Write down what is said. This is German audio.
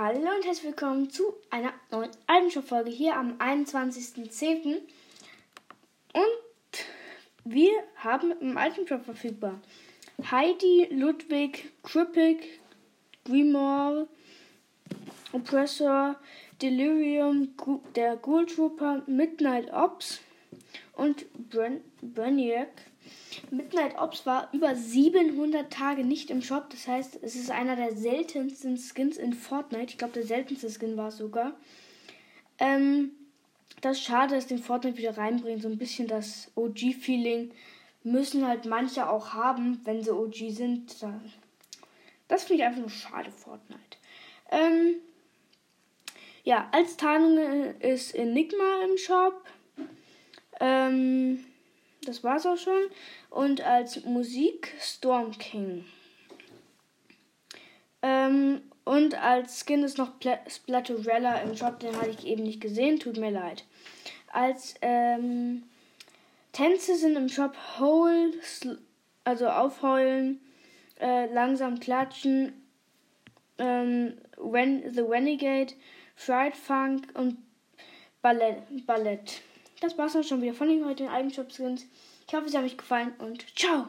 Hallo und herzlich willkommen zu einer neuen Albenshop-Folge hier am 21.10. Und wir haben im Altenshop verfügbar Heidi, Ludwig, Krippick, Grimoire, Oppressor, Delirium, der Ghoul Trooper, Midnight Ops und Brainiac. Midnight Ops war über 700 Tage nicht im Shop. Das heißt, es ist einer der seltensten Skins in Fortnite. Ich glaube, der seltenste Skin war es sogar. Ähm, das ist schade, dass den Fortnite wieder reinbringt. So ein bisschen das OG-Feeling müssen halt manche auch haben, wenn sie OG sind. Das finde ich einfach nur schade, Fortnite. Ähm, ja, als Tarnung ist Enigma im Shop. Ähm, das war's auch schon. Und als Musik Storm King. Ähm, und als Skin ist noch Pla Splatterella im Shop, den hatte ich eben nicht gesehen, tut mir leid. Als ähm, Tänze sind im Shop Hole, also aufheulen, äh, langsam klatschen, ähm, When, The Renegade, Fried Funk und Ballett. Ballett. Das war's auch schon wieder von den heutigen Eigenschaftsskins. Ich hoffe, es hat euch gefallen und ciao!